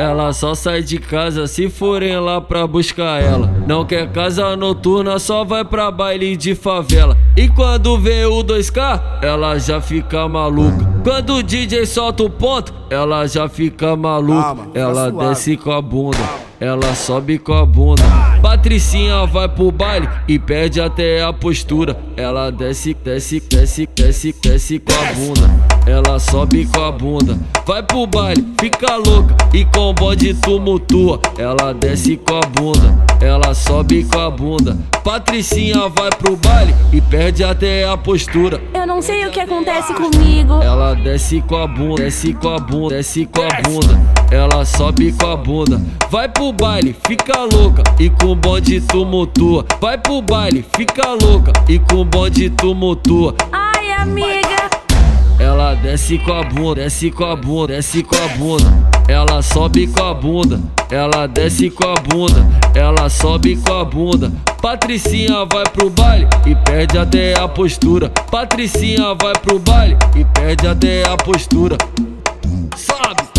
Ela só sai de casa se forem lá pra buscar ela. Não quer casa noturna, só vai pra baile de favela. E quando vê o 2K, ela já fica maluca. Quando o DJ solta o ponto, ela já fica maluca. Calma, ela suave. desce com a bunda. Ela sobe com a bunda. Patricinha vai pro baile e perde até a postura. Ela desce, desce, desce, desce, desce com a bunda. Ela sobe com a bunda. Vai pro baile, fica louca e com o bode tumultua. Ela desce com a bunda. Ela sobe com a bunda. Patricinha vai pro baile e perde até a postura. Eu não sei o que acontece comigo. Ela desce com a bunda, desce com a bunda, desce com a bunda. Ela sobe com a bunda. Vai pro baile, fica louca e com o bonde tumultua. Vai pro baile, fica louca e com o bonde tumultua. Ai, amiga. Ela desce com a bunda, desce com a bunda, desce com a bunda. Ela sobe com a bunda, ela desce com a bunda, ela sobe com a bunda. Patricinha vai pro baile e perde até a postura. Patricinha vai pro baile e perde até a postura. Sobe,